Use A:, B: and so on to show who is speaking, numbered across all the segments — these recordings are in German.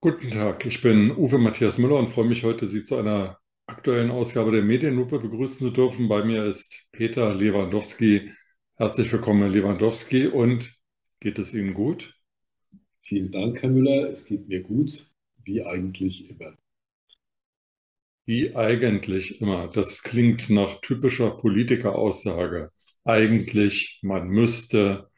A: Guten Tag, ich bin Uwe Matthias Müller und freue mich heute, Sie zu einer aktuellen Ausgabe der Medienlupe begrüßen zu dürfen. Bei mir ist Peter Lewandowski. Herzlich willkommen, Herr Lewandowski. Und geht es Ihnen gut?
B: Vielen Dank, Herr Müller. Es geht mir gut, wie eigentlich immer.
A: Wie eigentlich immer. Das klingt nach typischer Politikeraussage. Eigentlich, man müsste,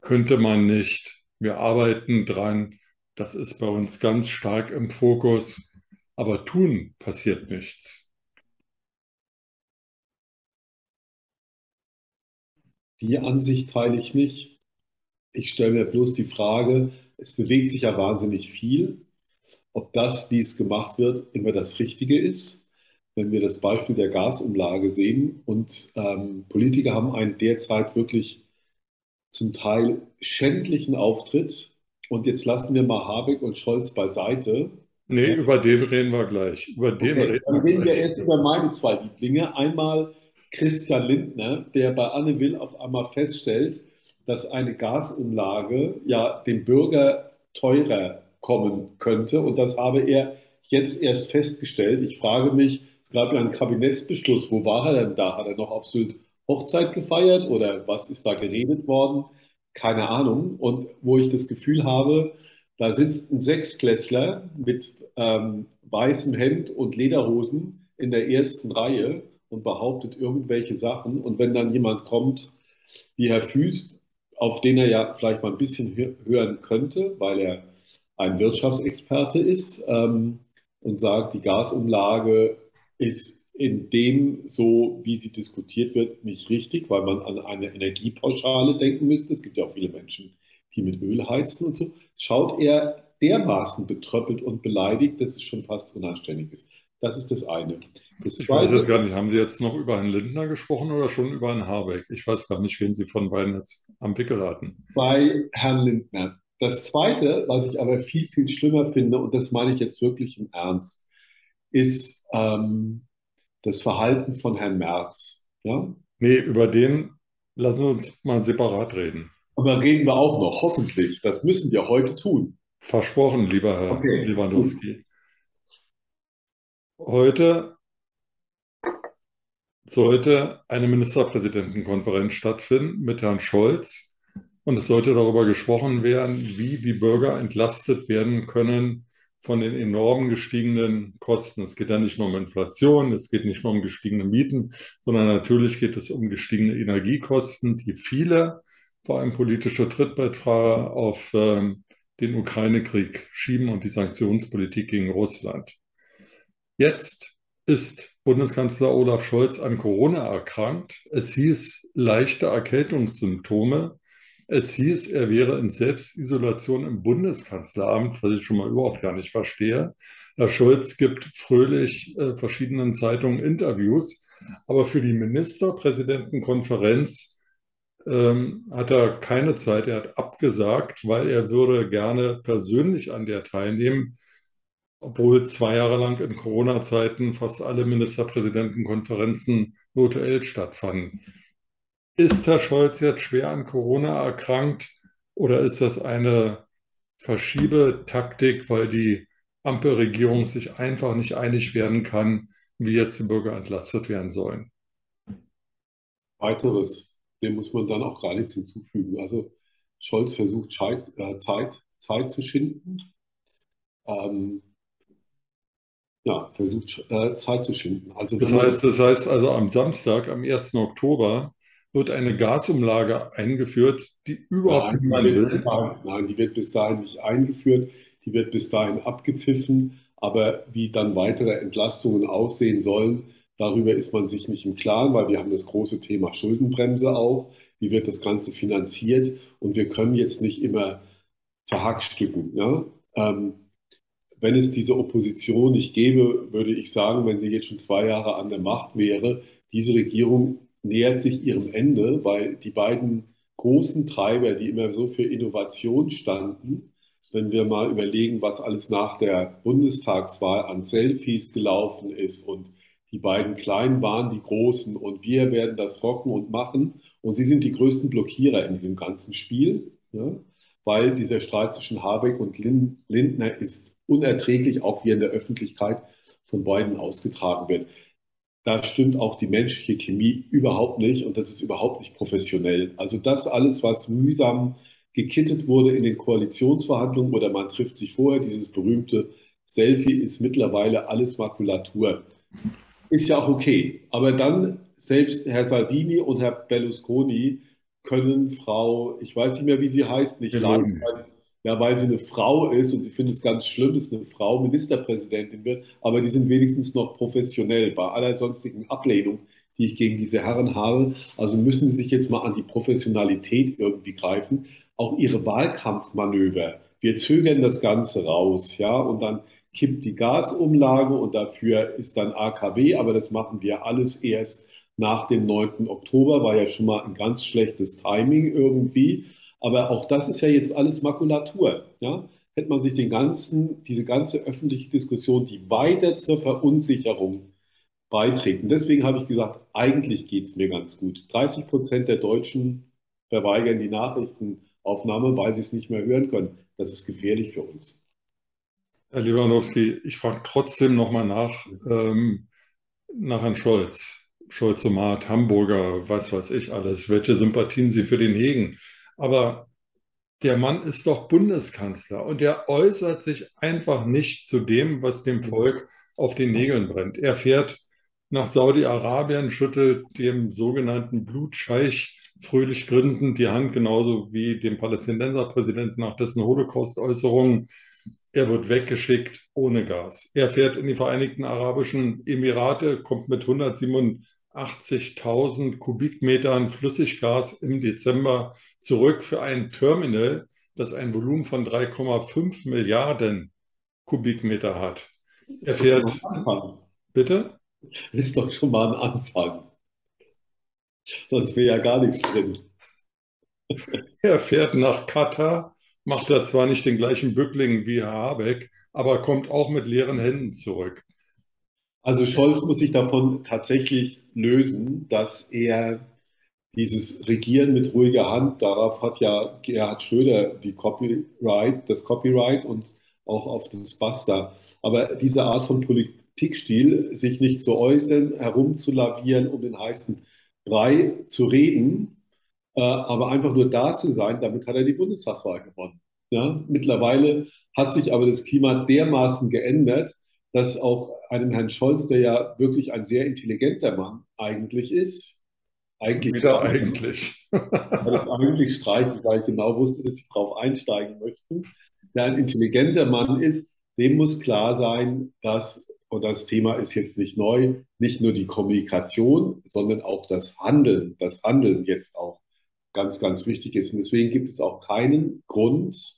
A: könnte man nicht. Wir arbeiten dran. Das ist bei uns ganz stark im Fokus. Aber tun passiert nichts.
B: Die Ansicht teile ich nicht. Ich stelle mir bloß die Frage, es bewegt sich ja wahnsinnig viel, ob das, wie es gemacht wird, immer das Richtige ist. Wenn wir das Beispiel der Gasumlage sehen und ähm, Politiker haben einen derzeit wirklich zum Teil schändlichen Auftritt, und jetzt lassen wir mal Habeck und Scholz beiseite.
A: Nee, über den reden wir gleich. Über den
B: okay, reden dann reden wir erst über meine zwei Lieblinge. Einmal Christian Lindner, der bei Anne Will auf einmal feststellt, dass eine Gasumlage ja dem Bürger teurer kommen könnte. Und das habe er jetzt erst festgestellt. Ich frage mich, es gab ja einen Kabinettsbeschluss. Wo war er denn da? Hat er noch auf Sylt Hochzeit gefeiert oder was ist da geredet worden? Keine Ahnung. Und wo ich das Gefühl habe, da sitzt ein Sechsklässler mit ähm, weißem Hemd und Lederhosen in der ersten Reihe und behauptet irgendwelche Sachen. Und wenn dann jemand kommt, wie Herr Füst, auf den er ja vielleicht mal ein bisschen hören könnte, weil er ein Wirtschaftsexperte ist ähm, und sagt, die Gasumlage ist in dem, so wie sie diskutiert wird, nicht richtig, weil man an eine Energiepauschale denken müsste. Es gibt ja auch viele Menschen, die mit Öl heizen und so. Schaut er dermaßen betröppelt und beleidigt, dass es schon fast unanständig ist. Das ist das eine. Das
A: ich weiß es gar nicht. Haben Sie jetzt noch über Herrn Lindner gesprochen oder schon über Herrn Habeck? Ich weiß gar nicht, wen Sie von beiden jetzt am Wickel hatten.
B: Bei Herrn Lindner. Das Zweite, was ich aber viel, viel schlimmer finde, und das meine ich jetzt wirklich im Ernst, ist, ähm, das Verhalten von Herrn Merz. Ja?
A: Nee, über den lassen wir uns mal separat reden.
B: Aber reden wir auch noch, hoffentlich. Das müssen wir heute tun.
A: Versprochen, lieber Herr okay, Lewandowski. Heute sollte eine Ministerpräsidentenkonferenz stattfinden mit Herrn Scholz. Und es sollte darüber gesprochen werden, wie die Bürger entlastet werden können von den enorm gestiegenen Kosten. Es geht ja nicht nur um Inflation, es geht nicht nur um gestiegene Mieten, sondern natürlich geht es um gestiegene Energiekosten, die viele, vor allem politische Trittbrettfahrer, auf ähm, den Ukraine-Krieg schieben und die Sanktionspolitik gegen Russland. Jetzt ist Bundeskanzler Olaf Scholz an Corona erkrankt. Es hieß leichte Erkältungssymptome. Es hieß, er wäre in Selbstisolation im Bundeskanzleramt, was ich schon mal überhaupt gar nicht verstehe. Herr Scholz gibt fröhlich äh, verschiedenen Zeitungen Interviews, aber für die Ministerpräsidentenkonferenz ähm, hat er keine Zeit. Er hat abgesagt, weil er würde gerne persönlich an der teilnehmen, obwohl zwei Jahre lang in Corona-Zeiten fast alle Ministerpräsidentenkonferenzen virtuell stattfanden. Ist Herr Scholz jetzt schwer an Corona erkrankt oder ist das eine Verschiebetaktik, weil die Ampelregierung sich einfach nicht einig werden kann, wie jetzt die Bürger entlastet werden sollen?
B: Weiteres, dem muss man dann auch gar nichts hinzufügen. Also Scholz versucht Zeit, äh, Zeit, Zeit zu schinden. Ähm, ja, versucht äh, Zeit zu schinden.
A: Also das, heißt, das heißt also am Samstag, am 1. Oktober, wird eine Gasumlage eingeführt, die überhaupt nein, niemand will.
B: Dahin, nein, die wird bis dahin nicht eingeführt, die wird bis dahin abgepfiffen, aber wie dann weitere Entlastungen aussehen sollen, darüber ist man sich nicht im Klaren, weil wir haben das große Thema Schuldenbremse auch. Wie wird das Ganze finanziert? Und wir können jetzt nicht immer verhackstücken. Ja? Ähm, wenn es diese Opposition nicht gäbe, würde ich sagen, wenn sie jetzt schon zwei Jahre an der Macht wäre, diese Regierung nähert sich ihrem Ende, weil die beiden großen Treiber, die immer so für Innovation standen, wenn wir mal überlegen, was alles nach der Bundestagswahl an Selfies gelaufen ist und die beiden Kleinen waren die Großen und wir werden das rocken und machen und sie sind die größten Blockierer in diesem ganzen Spiel, ja, weil dieser Streit zwischen Habeck und Lindner ist unerträglich, auch wie in der Öffentlichkeit von beiden ausgetragen wird. Da stimmt auch die menschliche Chemie überhaupt nicht und das ist überhaupt nicht professionell. Also das alles, was mühsam gekittet wurde in den Koalitionsverhandlungen oder man trifft sich vorher, dieses berühmte Selfie ist mittlerweile alles Makulatur. Ist ja auch okay. Aber dann selbst Herr Salvini und Herr Berlusconi können Frau, ich weiß nicht mehr, wie sie heißt, nicht leiden, weil, ja, weil sie eine Frau ist und sie findet es ganz schlimm, dass eine Frau Ministerpräsidentin wird, aber die sind wenigstens noch professionell bei aller sonstigen Ablehnung, die ich gegen diese Herren habe. Also müssen sie sich jetzt mal an die Professionalität irgendwie greifen. Auch ihre Wahlkampfmanöver. Wir zögern das Ganze raus, ja, und dann kippt die Gasumlage und dafür ist dann AKW, aber das machen wir alles erst nach dem 9. Oktober, war ja schon mal ein ganz schlechtes Timing irgendwie. Aber auch das ist ja jetzt alles Makulatur. Ja? Hätte man sich den ganzen, diese ganze öffentliche Diskussion, die weiter zur Verunsicherung beitreten. Deswegen habe ich gesagt, eigentlich geht es mir ganz gut. 30 Prozent der Deutschen verweigern die Nachrichtenaufnahme, weil sie es nicht mehr hören können. Das ist gefährlich für uns.
A: Herr Lewandowski, ich frage trotzdem nochmal nach, ähm, nach Herrn Scholz. Scholzomat, Hamburger, was weiß ich alles, welche Sympathien Sie für den hegen. Aber der Mann ist doch Bundeskanzler und er äußert sich einfach nicht zu dem, was dem Volk auf den Nägeln brennt. Er fährt nach Saudi-Arabien, schüttelt dem sogenannten Blutscheich fröhlich grinsend die Hand, genauso wie dem Palästinenserpräsidenten nach dessen Holocaust-Äußerungen. Er wird weggeschickt ohne Gas. Er fährt in die Vereinigten Arabischen Emirate, kommt mit 187 80.000 Kubikmetern Flüssiggas im Dezember zurück für ein Terminal, das ein Volumen von 3,5 Milliarden Kubikmeter hat. Er fährt. Bitte?
B: Ist doch schon mal ein Anfang. Sonst wäre ja gar nichts drin.
A: Er fährt nach Katar, macht da zwar nicht den gleichen Bückling wie Herr Habeck, aber kommt auch mit leeren Händen zurück.
B: Also Scholz muss sich davon tatsächlich lösen, dass er dieses Regieren mit ruhiger Hand, darauf hat ja Gerhard Schröder die Copyright, das Copyright und auch auf das Basta. Aber diese Art von Politikstil, sich nicht zu äußern, herumzulavieren, um den heißen Brei zu reden, äh, aber einfach nur da zu sein, damit hat er die Bundestagswahl gewonnen. Ja? Mittlerweile hat sich aber das Klima dermaßen geändert, dass auch einem Herrn Scholz, der ja wirklich ein sehr intelligenter Mann eigentlich ist,
A: eigentlich, Wieder eigentlich.
B: das eigentlich streichen, weil ich genau wusste, dass Sie darauf einsteigen möchten, der ein intelligenter Mann ist, dem muss klar sein, dass, und das Thema ist jetzt nicht neu, nicht nur die Kommunikation, sondern auch das Handeln, das Handeln jetzt auch ganz, ganz wichtig ist. Und deswegen gibt es auch keinen Grund,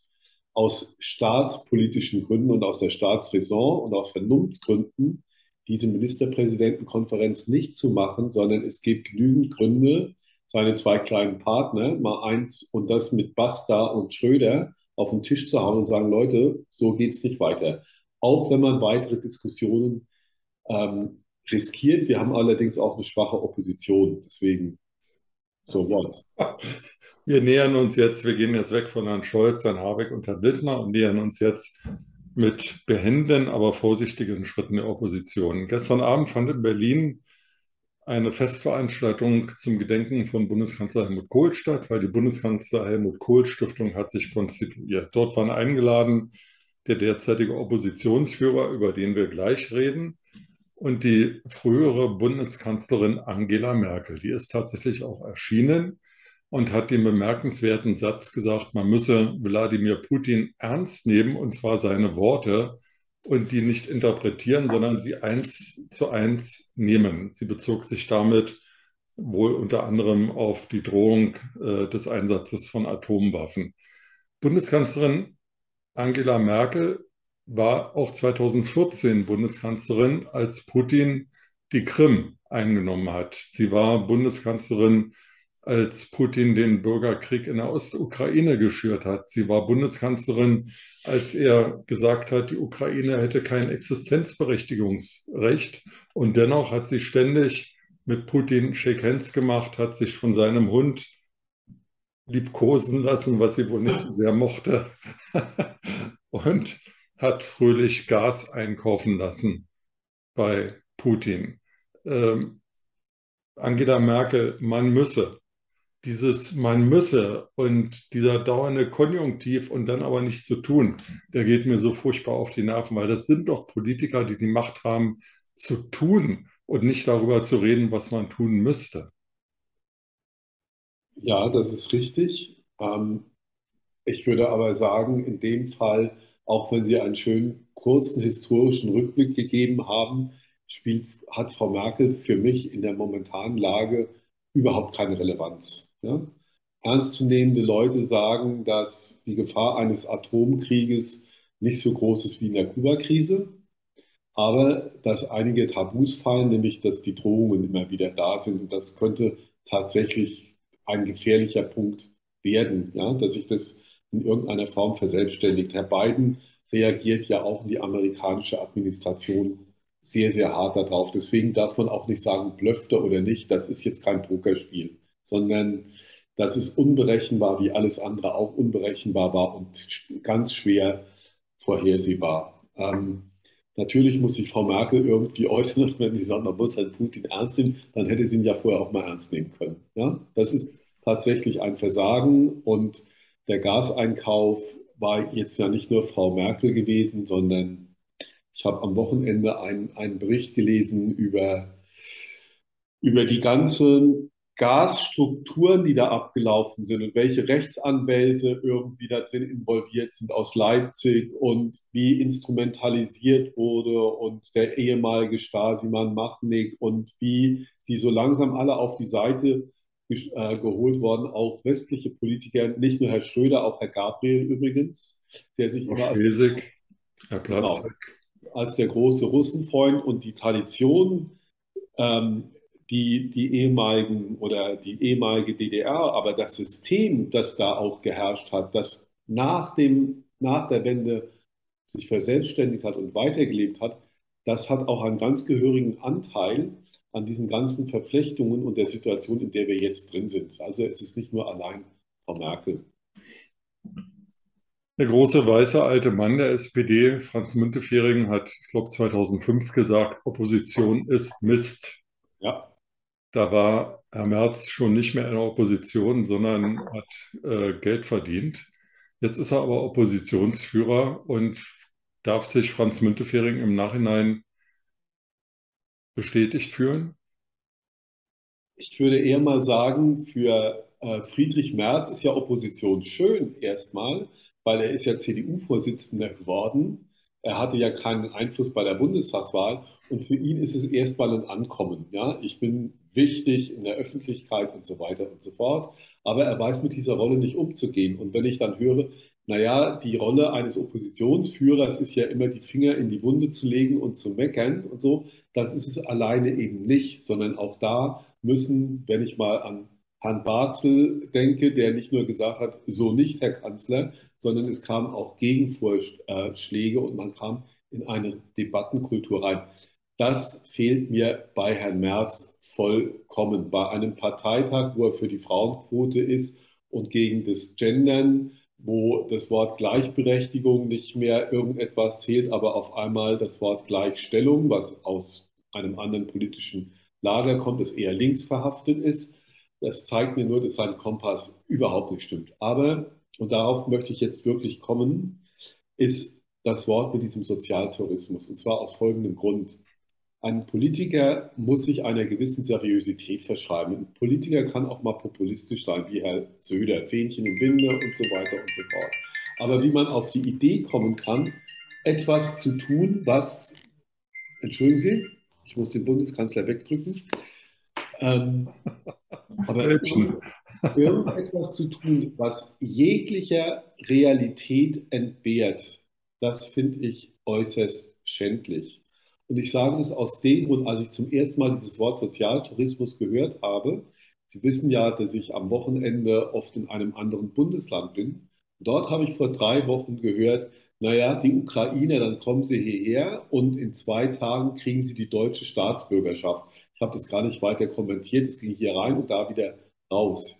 B: aus staatspolitischen Gründen und aus der Staatsräson und aus Vernunftgründen diese Ministerpräsidentenkonferenz nicht zu machen, sondern es gibt genügend Gründe, seine zwei kleinen Partner, mal eins und das mit Basta und Schröder, auf den Tisch zu hauen und sagen, Leute, so geht es nicht weiter. Auch wenn man weitere Diskussionen ähm, riskiert. Wir haben allerdings auch eine schwache Opposition. Deswegen so what?
A: Wir nähern uns jetzt, wir gehen jetzt weg von Herrn Scholz, Herrn Habeck und Herrn Lindner und nähern uns jetzt mit behenden, aber vorsichtigen Schritten der Opposition. Gestern Abend fand in Berlin eine Festveranstaltung zum Gedenken von Bundeskanzler Helmut Kohl statt, weil die Bundeskanzler Helmut Kohl Stiftung hat sich konstituiert. Dort waren eingeladen der derzeitige Oppositionsführer, über den wir gleich reden, und die frühere Bundeskanzlerin Angela Merkel. Die ist tatsächlich auch erschienen und hat den bemerkenswerten Satz gesagt, man müsse Wladimir Putin ernst nehmen, und zwar seine Worte, und die nicht interpretieren, sondern sie eins zu eins nehmen. Sie bezog sich damit wohl unter anderem auf die Drohung äh, des Einsatzes von Atomwaffen. Bundeskanzlerin Angela Merkel war auch 2014 Bundeskanzlerin, als Putin die Krim eingenommen hat. Sie war Bundeskanzlerin, als Putin den Bürgerkrieg in der Ostukraine geschürt hat. Sie war Bundeskanzlerin, als er gesagt hat, die Ukraine hätte kein Existenzberechtigungsrecht. Und dennoch hat sie ständig mit Putin Shake Hands gemacht, hat sich von seinem Hund liebkosen lassen, was sie wohl nicht so sehr mochte. Und hat fröhlich Gas einkaufen lassen bei Putin. Ähm, Angela Merkel, man müsse. Dieses man müsse und dieser dauernde Konjunktiv und dann aber nichts zu tun, der geht mir so furchtbar auf die Nerven, weil das sind doch Politiker, die die Macht haben zu tun und nicht darüber zu reden, was man tun müsste.
B: Ja, das ist richtig. Ähm, ich würde aber sagen, in dem Fall, auch wenn Sie einen schönen kurzen historischen Rückblick gegeben haben, spielt, hat Frau Merkel für mich in der momentanen Lage überhaupt keine Relevanz. Ja? Ernstzunehmende Leute sagen, dass die Gefahr eines Atomkrieges nicht so groß ist wie in der Kuba-Krise, aber dass einige Tabus fallen, nämlich dass die Drohungen immer wieder da sind und das könnte tatsächlich ein gefährlicher Punkt werden, ja? dass sich das in irgendeiner Form verselbstständigt. Herr Biden reagiert ja auch in die amerikanische Administration sehr, sehr hart darauf. Deswegen darf man auch nicht sagen, blöfte oder nicht, das ist jetzt kein Pokerspiel, sondern das ist unberechenbar, wie alles andere auch unberechenbar war und ganz schwer vorhersehbar. Ähm, natürlich muss sich Frau Merkel irgendwie äußern, wenn sie sagt, man muss halt Putin ernst nehmen, dann hätte sie ihn ja vorher auch mal ernst nehmen können. Ja? Das ist tatsächlich ein Versagen und der Gaseinkauf war jetzt ja nicht nur Frau Merkel gewesen, sondern ich habe am Wochenende einen, einen Bericht gelesen über, über die ganzen Gasstrukturen, die da abgelaufen sind und welche Rechtsanwälte irgendwie da drin involviert sind aus Leipzig und wie instrumentalisiert wurde und der ehemalige Stasi-Mann Machnik und wie die so langsam alle auf die Seite äh, geholt worden, auch westliche Politiker, nicht nur Herr Schröder, auch Herr Gabriel übrigens, der sich
A: Herr Schwesig, Herr Platzek. Genau,
B: als der große Russenfreund und die Tradition, ähm, die, die ehemaligen oder die ehemalige DDR, aber das System, das da auch geherrscht hat, das nach, dem, nach der Wende sich verselbstständigt hat und weitergelebt hat, das hat auch einen ganz gehörigen Anteil an diesen ganzen Verflechtungen und der Situation, in der wir jetzt drin sind. Also es ist nicht nur allein Frau Merkel.
A: Der große weiße alte Mann der SPD, Franz Müntefering, hat, ich glaube, 2005 gesagt, Opposition ist Mist.
B: Ja.
A: Da war Herr Merz schon nicht mehr in der Opposition, sondern hat äh, Geld verdient. Jetzt ist er aber Oppositionsführer und darf sich Franz Müntefering im Nachhinein bestätigt fühlen?
B: Ich würde eher mal sagen, für äh, Friedrich Merz ist ja Opposition schön erstmal, weil er ist ja CDU-Vorsitzender geworden. Er hatte ja keinen Einfluss bei der Bundestagswahl und für ihn ist es erstmal ein Ankommen. Ja, ich bin wichtig in der Öffentlichkeit und so weiter und so fort. Aber er weiß mit dieser Rolle nicht umzugehen. Und wenn ich dann höre, naja, die Rolle eines Oppositionsführers ist ja immer die Finger in die Wunde zu legen und zu meckern und so, das ist es alleine eben nicht, sondern auch da müssen, wenn ich mal an Herrn Barzel denke, der nicht nur gesagt hat, so nicht, Herr Kanzler, sondern es kamen auch Gegenvorschläge und man kam in eine Debattenkultur rein. Das fehlt mir bei Herrn Merz vollkommen. Bei einem Parteitag, wo er für die Frauenquote ist und gegen das Gendern, wo das Wort Gleichberechtigung nicht mehr irgendetwas zählt, aber auf einmal das Wort Gleichstellung, was aus einem anderen politischen Lager kommt, das eher links verhaftet ist das zeigt mir nur, dass sein Kompass überhaupt nicht stimmt. Aber, und darauf möchte ich jetzt wirklich kommen, ist das Wort mit diesem Sozialtourismus. Und zwar aus folgendem Grund. Ein Politiker muss sich einer gewissen Seriosität verschreiben. Ein Politiker kann auch mal populistisch sein, wie Herr Söder, Fähnchen im Winde und so weiter und so fort. Aber wie man auf die Idee kommen kann, etwas zu tun, was, entschuldigen Sie, ich muss den Bundeskanzler wegdrücken, ähm, aber irgendetwas zu tun, was jeglicher Realität entbehrt, das finde ich äußerst schändlich. Und ich sage das aus dem Grund, als ich zum ersten Mal dieses Wort Sozialtourismus gehört habe. Sie wissen ja, dass ich am Wochenende oft in einem anderen Bundesland bin. Dort habe ich vor drei Wochen gehört, naja, die Ukrainer, dann kommen sie hierher und in zwei Tagen kriegen sie die deutsche Staatsbürgerschaft. Ich habe das gar nicht weiter kommentiert, es ging hier rein und da wieder raus.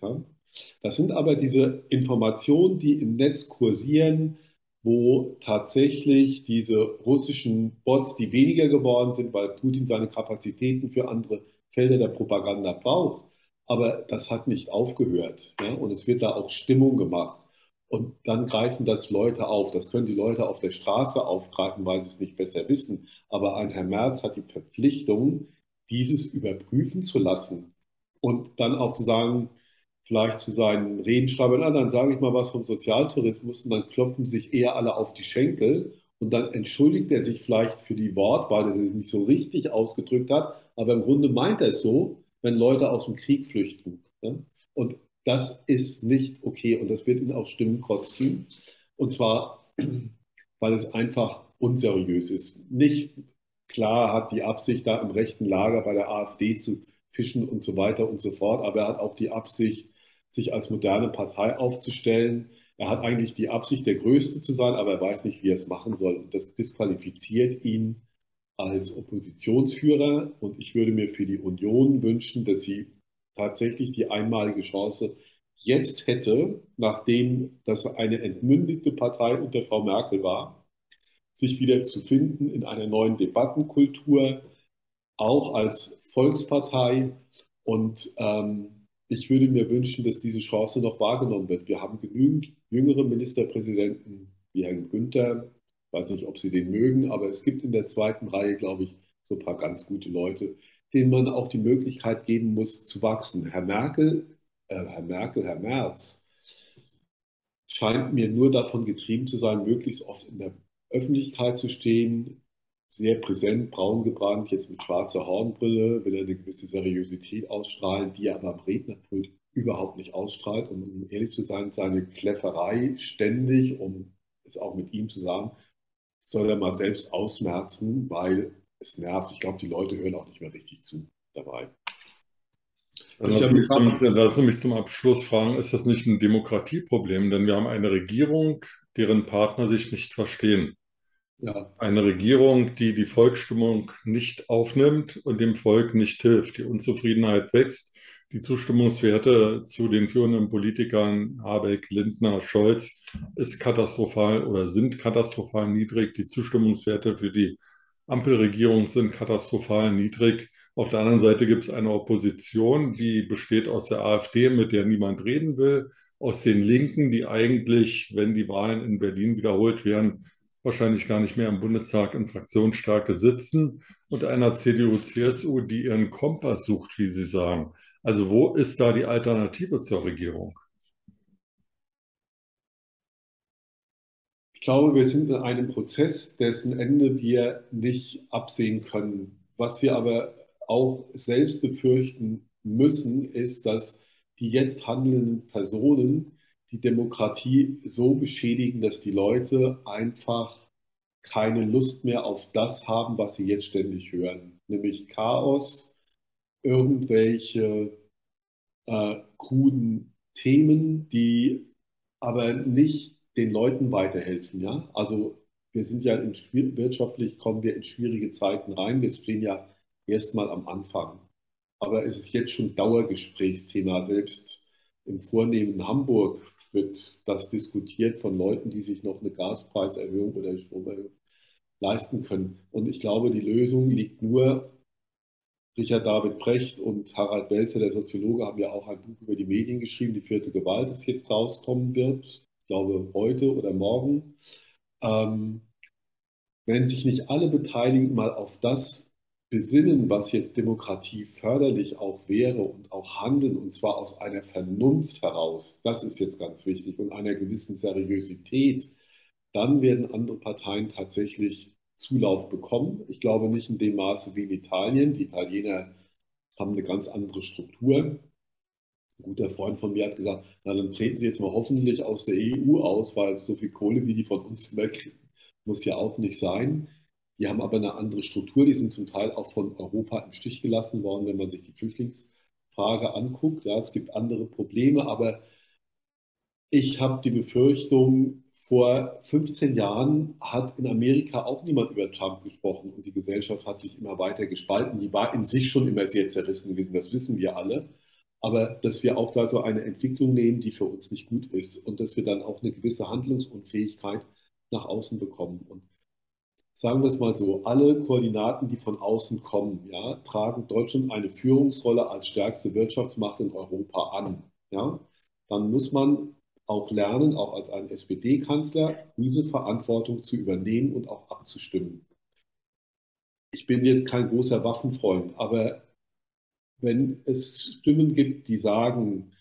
B: Das sind aber diese Informationen, die im Netz kursieren, wo tatsächlich diese russischen Bots, die weniger geworden sind, weil Putin seine Kapazitäten für andere Felder der Propaganda braucht, aber das hat nicht aufgehört. Ja? Und es wird da auch Stimmung gemacht. Und dann greifen das Leute auf. Das können die Leute auf der Straße aufgreifen, weil sie es nicht besser wissen. Aber ein Herr Merz hat die Verpflichtung, dieses überprüfen zu lassen und dann auch zu sagen, vielleicht zu seinen Redenschreibern, ah, dann sage ich mal was vom Sozialtourismus und dann klopfen sich eher alle auf die Schenkel und dann entschuldigt er sich vielleicht für die Wortwahl, dass er sich nicht so richtig ausgedrückt hat, aber im Grunde meint er es so, wenn Leute aus dem Krieg flüchten. Ne? Und das ist nicht okay und das wird ihn auch Stimmen kosten. Und zwar, weil es einfach unseriös ist. Nicht klar hat die Absicht, da im rechten Lager bei der AfD zu fischen und so weiter und so fort, aber er hat auch die Absicht, sich als moderne Partei aufzustellen. Er hat eigentlich die Absicht, der Größte zu sein, aber er weiß nicht, wie er es machen soll. Und das disqualifiziert ihn als Oppositionsführer. Und ich würde mir für die Union wünschen, dass sie tatsächlich die einmalige Chance jetzt hätte, nachdem das eine entmündigte Partei unter Frau Merkel war, sich wieder zu finden in einer neuen Debattenkultur, auch als Volkspartei. Und ähm, ich würde mir wünschen, dass diese Chance noch wahrgenommen wird. Wir haben genügend jüngere Ministerpräsidenten wie Herrn Günther. Ich weiß nicht, ob Sie den mögen, aber es gibt in der zweiten Reihe, glaube ich, so ein paar ganz gute Leute, denen man auch die Möglichkeit geben muss, zu wachsen. Herr Merkel, äh, Herr Merkel, Herr Merz scheint mir nur davon getrieben zu sein, möglichst oft in der Öffentlichkeit zu stehen, sehr präsent, braun gebrannt, jetzt mit schwarzer Hornbrille, will er eine gewisse Seriosität ausstrahlen, die er aber am Rednerpult überhaupt nicht ausstrahlt. Und um ehrlich zu sein, seine Kläfferei ständig, um es auch mit ihm zu sagen, soll er mal selbst ausmerzen, weil es nervt. Ich glaube, die Leute hören auch nicht mehr richtig zu dabei.
A: Lass, mich zum, lass mich zum Abschluss fragen, ist das nicht ein Demokratieproblem? Denn wir haben eine Regierung, deren Partner sich nicht verstehen. Ja. Eine Regierung, die die Volksstimmung nicht aufnimmt und dem Volk nicht hilft. Die Unzufriedenheit wächst. Die Zustimmungswerte zu den führenden Politikern Habeck, Lindner, Scholz ist katastrophal oder sind katastrophal niedrig. Die Zustimmungswerte für die Ampelregierung sind katastrophal niedrig. Auf der anderen Seite gibt es eine Opposition, die besteht aus der AfD, mit der niemand reden will, aus den Linken, die eigentlich, wenn die Wahlen in Berlin wiederholt werden, wahrscheinlich gar nicht mehr im Bundestag in Fraktionsstärke sitzen und einer CDU, CSU, die ihren Kompass sucht, wie Sie sagen. Also wo ist da die Alternative zur Regierung?
B: Ich glaube, wir sind in einem Prozess, dessen Ende wir nicht absehen können. Was wir aber auch selbst befürchten müssen, ist, dass die jetzt handelnden Personen die Demokratie so beschädigen, dass die Leute einfach keine Lust mehr auf das haben, was sie jetzt ständig hören, nämlich Chaos, irgendwelche äh, kruden Themen, die aber nicht den Leuten weiterhelfen. Ja? Also wir sind ja in, wirtschaftlich kommen wir in schwierige Zeiten rein. Wir stehen ja erstmal am Anfang. Aber es ist jetzt schon Dauergesprächsthema. Selbst im vornehmen Hamburg wird das diskutiert von Leuten, die sich noch eine Gaspreiserhöhung oder Stromerhöhung leisten können. Und ich glaube, die Lösung liegt nur, Richard David Brecht und Harald Welzer, der Soziologe, haben ja auch ein Buch über die Medien geschrieben, die vierte Gewalt, das jetzt rauskommen wird, ich glaube heute oder morgen. Ähm, wenn sich nicht alle Beteiligten mal auf das besinnen, was jetzt Demokratie förderlich auch wäre und auch handeln, und zwar aus einer Vernunft heraus, das ist jetzt ganz wichtig, und einer gewissen Seriosität, dann werden andere Parteien tatsächlich Zulauf bekommen. Ich glaube nicht in dem Maße wie in Italien. Die Italiener haben eine ganz andere Struktur. Ein guter Freund von mir hat gesagt, na dann treten Sie jetzt mal hoffentlich aus der EU aus, weil so viel Kohle, wie die von uns immer kriegen, muss ja auch nicht sein. Die haben aber eine andere Struktur, die sind zum Teil auch von Europa im Stich gelassen worden, wenn man sich die Flüchtlingsfrage anguckt. Ja, es gibt andere Probleme, aber ich habe die Befürchtung, vor 15 Jahren hat in Amerika auch niemand über Trump gesprochen und die Gesellschaft hat sich immer weiter gespalten. Die war in sich schon immer sehr zerrissen gewesen, das wissen wir alle. Aber dass wir auch da so eine Entwicklung nehmen, die für uns nicht gut ist und dass wir dann auch eine gewisse Handlungsunfähigkeit nach außen bekommen. Und sagen wir es mal so, alle Koordinaten, die von außen kommen, ja, tragen Deutschland eine Führungsrolle als stärkste Wirtschaftsmacht in Europa an. Ja? Dann muss man auch lernen, auch als ein SPD-Kanzler, diese Verantwortung zu übernehmen und auch abzustimmen. Ich bin jetzt kein großer Waffenfreund, aber wenn es Stimmen gibt, die sagen,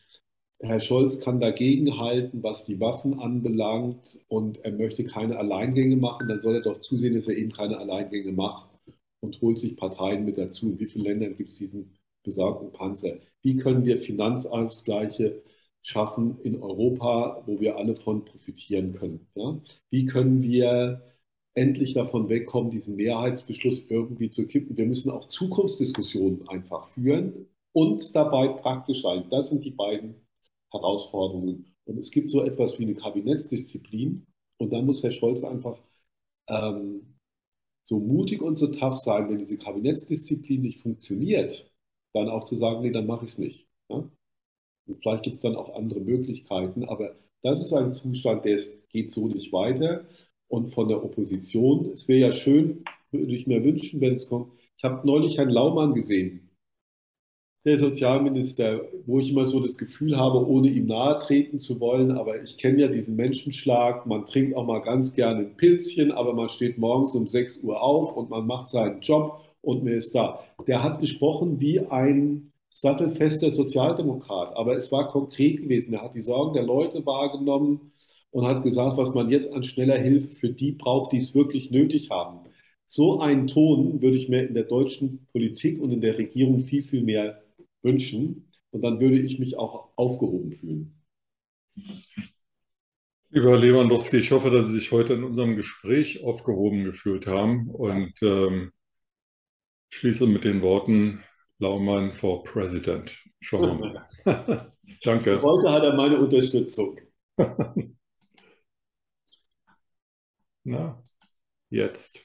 B: Herr Scholz kann dagegenhalten, was die Waffen anbelangt und er möchte keine Alleingänge machen, dann soll er doch zusehen, dass er eben keine Alleingänge macht und holt sich Parteien mit dazu. In wie vielen Ländern gibt es diesen besorgten Panzer? Wie können wir Finanzausgleiche schaffen in Europa, wo wir alle von profitieren können? Ja? Wie können wir endlich davon wegkommen, diesen Mehrheitsbeschluss irgendwie zu kippen? Wir müssen auch Zukunftsdiskussionen einfach führen und dabei praktisch sein. Das sind die beiden Herausforderungen. Und es gibt so etwas wie eine Kabinettsdisziplin. Und da muss Herr Scholz einfach ähm, so mutig und so tough sein, wenn diese Kabinettsdisziplin nicht funktioniert, dann auch zu sagen, nee, dann mache ich es nicht. Ja? Und vielleicht gibt es dann auch andere Möglichkeiten, aber das ist ein Zustand, der geht so nicht weiter. Und von der Opposition, es wäre ja schön, würde ich mir wünschen, wenn es kommt. Ich habe neulich Herrn Laumann gesehen, der Sozialminister, wo ich immer so das Gefühl habe, ohne ihm nahe treten zu wollen, aber ich kenne ja diesen Menschenschlag, man trinkt auch mal ganz gerne ein Pilzchen, aber man steht morgens um 6 Uhr auf und man macht seinen Job und mir ist da. Der hat gesprochen wie ein sattelfester Sozialdemokrat, aber es war konkret gewesen. Er hat die Sorgen der Leute wahrgenommen und hat gesagt, was man jetzt an schneller Hilfe für die braucht, die es wirklich nötig haben. So einen Ton würde ich mir in der deutschen Politik und in der Regierung viel, viel mehr wünschen. Und dann würde ich mich auch aufgehoben fühlen.
A: Lieber Herr Lewandowski, ich hoffe, dass Sie sich heute in unserem Gespräch aufgehoben gefühlt haben und ähm, schließe mit den Worten Laumann for President. Schauen wir mal. Danke.
B: Heute hat er meine Unterstützung.
A: Na, jetzt.